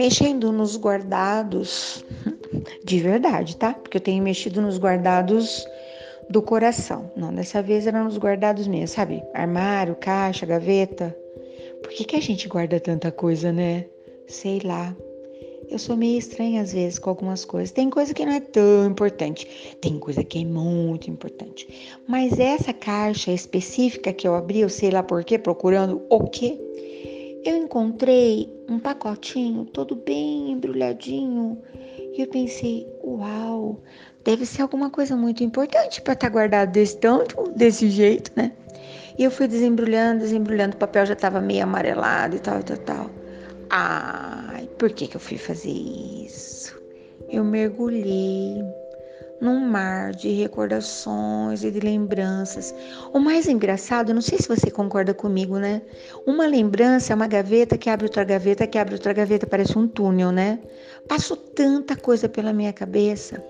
mexendo nos guardados de verdade, tá? Porque eu tenho mexido nos guardados do coração. Não, dessa vez eram nos guardados mesmo, sabe? Armário, caixa, gaveta. Por que, que a gente guarda tanta coisa, né? Sei lá. Eu sou meio estranha às vezes com algumas coisas. Tem coisa que não é tão importante, tem coisa que é muito importante. Mas essa caixa específica que eu abri, eu sei lá por quê, procurando o quê? Eu encontrei um pacotinho todo bem embrulhadinho e eu pensei, uau, deve ser alguma coisa muito importante para estar tá guardado desse tanto, desse jeito, né? E eu fui desembrulhando, desembrulhando, o papel já estava meio amarelado e tal, e tal, tal. Ai, por que, que eu fui fazer isso? Eu mergulhei num mar de recordações e de lembranças. O mais engraçado, não sei se você concorda comigo, né? Uma lembrança é uma gaveta que abre outra gaveta, que abre outra gaveta, parece um túnel, né? Passou tanta coisa pela minha cabeça.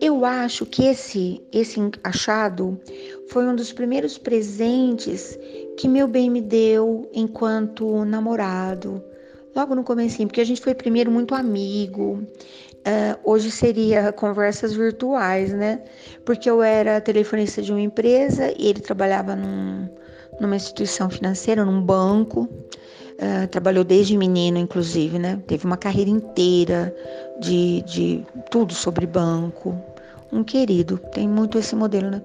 Eu acho que esse esse achado foi um dos primeiros presentes que meu bem me deu enquanto namorado logo no começo, porque a gente foi primeiro muito amigo. Uh, hoje seria conversas virtuais, né? Porque eu era telefonista de uma empresa e ele trabalhava num, numa instituição financeira, num banco. Uh, trabalhou desde menino, inclusive, né? Teve uma carreira inteira de, de tudo sobre banco. Um querido, tem muito esse modelo, né?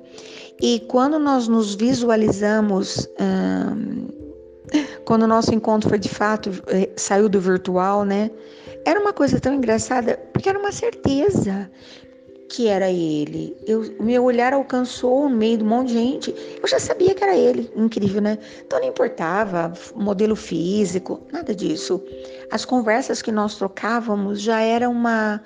E quando nós nos visualizamos uh, quando o nosso encontro foi de fato, eh, saiu do virtual, né? Era uma coisa tão engraçada, porque era uma certeza que era ele. Eu, meu olhar alcançou no meio de um monte de gente. Eu já sabia que era ele. Incrível, né? Então não importava modelo físico, nada disso. As conversas que nós trocávamos já era uma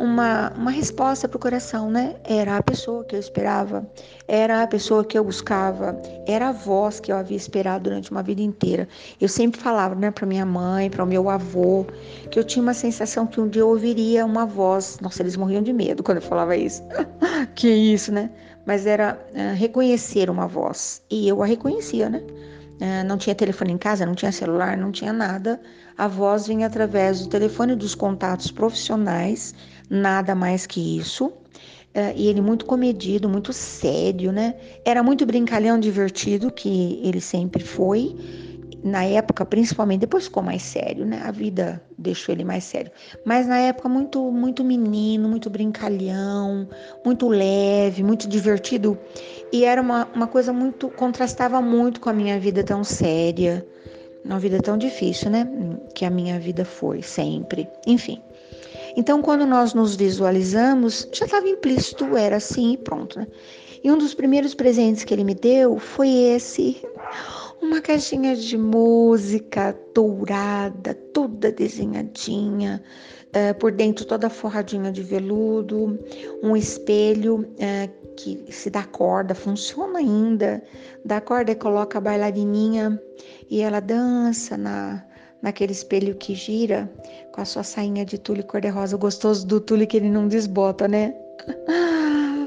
uma, uma resposta para o coração, né? Era a pessoa que eu esperava, era a pessoa que eu buscava, era a voz que eu havia esperado durante uma vida inteira. Eu sempre falava, né, para minha mãe, para o meu avô, que eu tinha uma sensação que um dia eu ouviria uma voz. Nossa, eles morriam de medo quando eu falava isso. que isso, né? Mas era uh, reconhecer uma voz. E eu a reconhecia, né? Uh, não tinha telefone em casa, não tinha celular, não tinha nada. A voz vinha através do telefone dos contatos profissionais nada mais que isso. Uh, e ele muito comedido, muito sério, né? Era muito brincalhão, divertido, que ele sempre foi. Na época, principalmente, depois ficou mais sério, né? A vida deixou ele mais sério. Mas na época, muito, muito menino, muito brincalhão, muito leve, muito divertido. E era uma, uma coisa muito. contrastava muito com a minha vida tão séria, uma vida tão difícil, né? Que a minha vida foi sempre. Enfim. Então, quando nós nos visualizamos, já estava implícito, era assim e pronto. Né? E um dos primeiros presentes que ele me deu foi esse, uma caixinha de música dourada, toda desenhadinha, uh, por dentro toda forradinha de veludo, um espelho uh, que se dá corda, funciona ainda, dá corda e coloca a bailarininha e ela dança na naquele espelho que gira, com a sua sainha de tule cor-de-rosa, gostoso do tule que ele não desbota, né?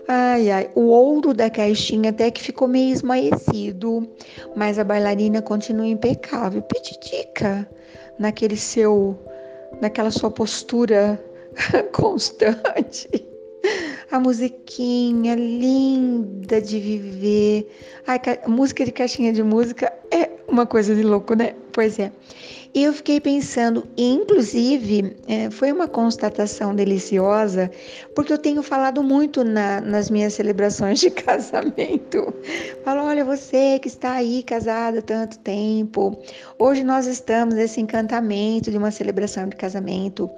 Ai, ai, o ouro da caixinha até que ficou meio esmaecido, mas a bailarina continua impecável, petitica naquele seu, naquela sua postura constante. A musiquinha linda de viver. Ai, música de caixinha de música é uma coisa de louco, né? Pois é. E eu fiquei pensando, inclusive, é, foi uma constatação deliciosa, porque eu tenho falado muito na, nas minhas celebrações de casamento. Falo, olha, você que está aí casada há tanto tempo, hoje nós estamos nesse encantamento de uma celebração de casamento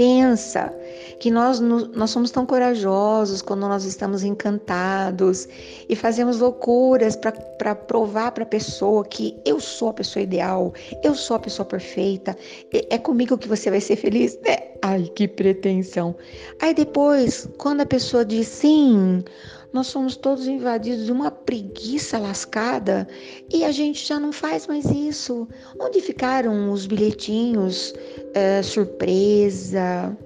pensa que nós, nós somos tão corajosos quando nós estamos encantados e fazemos loucuras para provar para a pessoa que eu sou a pessoa ideal, eu sou a pessoa perfeita, é comigo que você vai ser feliz? É. Ai, que pretensão. Aí depois, quando a pessoa diz sim, nós somos todos invadidos de uma preguiça lascada e a gente já não faz mais isso. Onde ficaram os bilhetinhos, é, surpresa,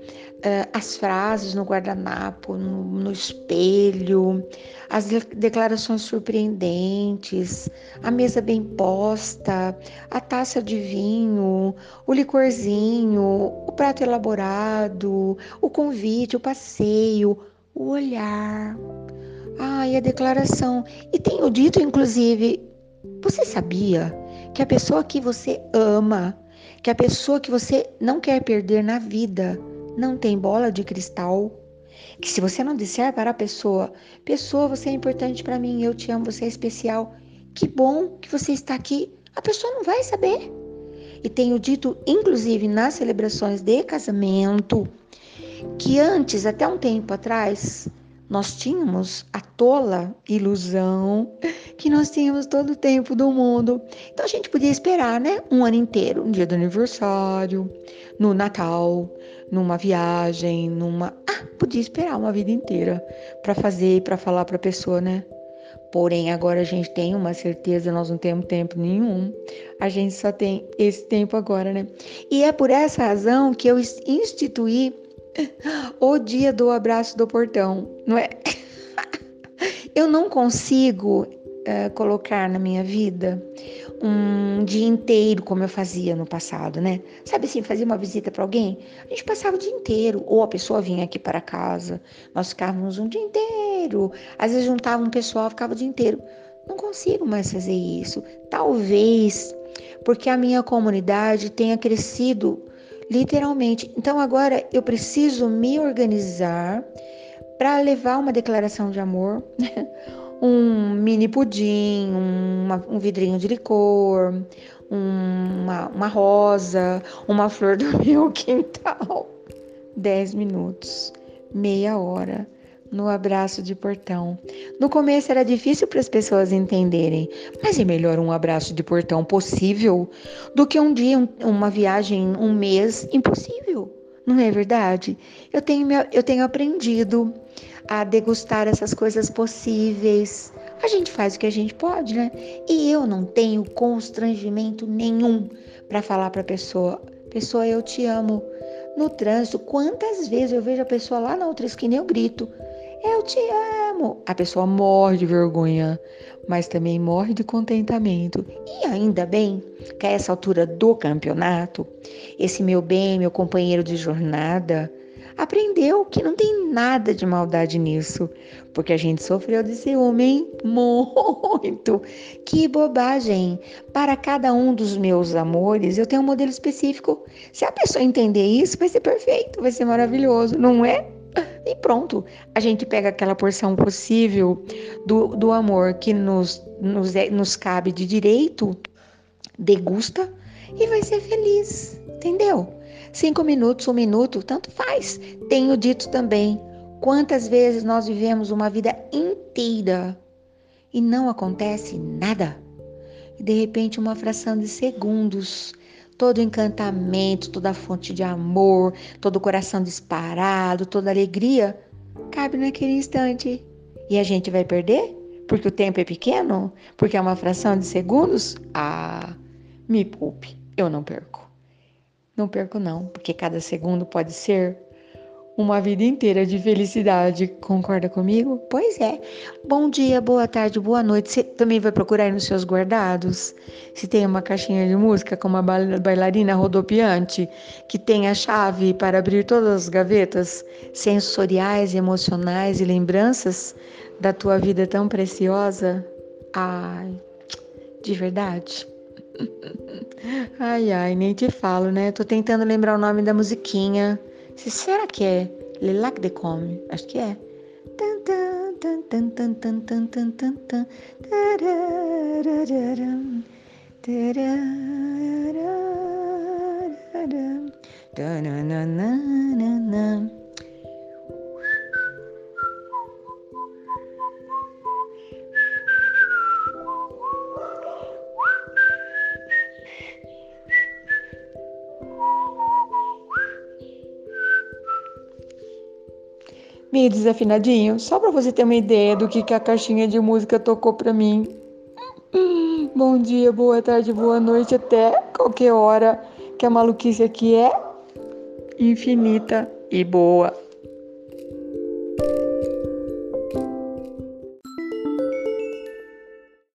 uh, as frases no guardanapo, no, no espelho, as declarações surpreendentes, a mesa bem posta, a taça de vinho, o licorzinho, o prato elaborado, o convite, o passeio, o olhar. Ah, e a declaração. E tenho dito, inclusive, você sabia que a pessoa que você ama, que a pessoa que você não quer perder na vida, não tem bola de cristal? Que se você não disser para a pessoa, pessoa, você é importante para mim, eu te amo, você é especial, que bom que você está aqui, a pessoa não vai saber. E tenho dito, inclusive nas celebrações de casamento, que antes, até um tempo atrás, nós tínhamos a tola ilusão que nós tínhamos todo o tempo do mundo. Então a gente podia esperar, né? Um ano inteiro, no dia do aniversário, no Natal, numa viagem, numa. Ah, podia esperar uma vida inteira para fazer, para falar para a pessoa, né? Porém, agora a gente tem uma certeza, nós não temos tempo nenhum. A gente só tem esse tempo agora, né? E é por essa razão que eu instituí o dia do abraço do portão, não é? Eu não consigo uh, colocar na minha vida um dia inteiro como eu fazia no passado, né? Sabe assim, fazia uma visita para alguém, a gente passava o dia inteiro, ou a pessoa vinha aqui para casa, nós ficávamos um dia inteiro, às vezes juntava um pessoal, ficava o dia inteiro. Não consigo mais fazer isso. Talvez porque a minha comunidade tenha crescido literalmente. Então agora eu preciso me organizar para levar uma declaração de amor, um mini pudim, uma, um vidrinho de licor, uma, uma rosa, uma flor do meu quintal. Dez minutos, meia hora no abraço de portão. No começo era difícil para as pessoas entenderem, mas é melhor um abraço de portão possível do que um dia, um, uma viagem, um mês impossível. Não é verdade? Eu tenho, eu tenho aprendido a degustar essas coisas possíveis. A gente faz o que a gente pode, né? E eu não tenho constrangimento nenhum para falar para a pessoa: pessoa, eu te amo. No trânsito, quantas vezes eu vejo a pessoa lá na outra esquina e eu grito: eu te amo. A pessoa morre de vergonha, mas também morre de contentamento. E ainda bem que a essa altura do campeonato, esse meu bem, meu companheiro de jornada, aprendeu que não tem nada de maldade nisso, porque a gente sofreu de ciúme, hein? Muito! Que bobagem! Para cada um dos meus amores, eu tenho um modelo específico. Se a pessoa entender isso, vai ser perfeito, vai ser maravilhoso, não é? E pronto, a gente pega aquela porção possível do, do amor que nos, nos, é, nos cabe de direito, degusta e vai ser feliz, entendeu? Cinco minutos, um minuto, tanto faz. Tenho dito também quantas vezes nós vivemos uma vida inteira e não acontece nada. E de repente, uma fração de segundos todo encantamento, toda fonte de amor, todo coração disparado, toda alegria, cabe naquele instante. E a gente vai perder? Porque o tempo é pequeno? Porque é uma fração de segundos? Ah, me poupe, eu não perco. Não perco, não, porque cada segundo pode ser uma vida inteira de felicidade. Concorda comigo? Pois é. Bom dia, boa tarde, boa noite. Você também vai procurar nos seus guardados? Se tem uma caixinha de música com uma bailarina rodopiante que tem a chave para abrir todas as gavetas sensoriais, emocionais e lembranças da tua vida tão preciosa? Ai, de verdade. Ai, ai, nem te falo, né? Tô tentando lembrar o nome da musiquinha. Se será que é Le Lac de Comme? Acho que é. Meio desafinadinho, só para você ter uma ideia do que, que a caixinha de música tocou para mim. Bom dia, boa tarde, boa noite, até qualquer hora que a maluquice aqui é infinita e boa.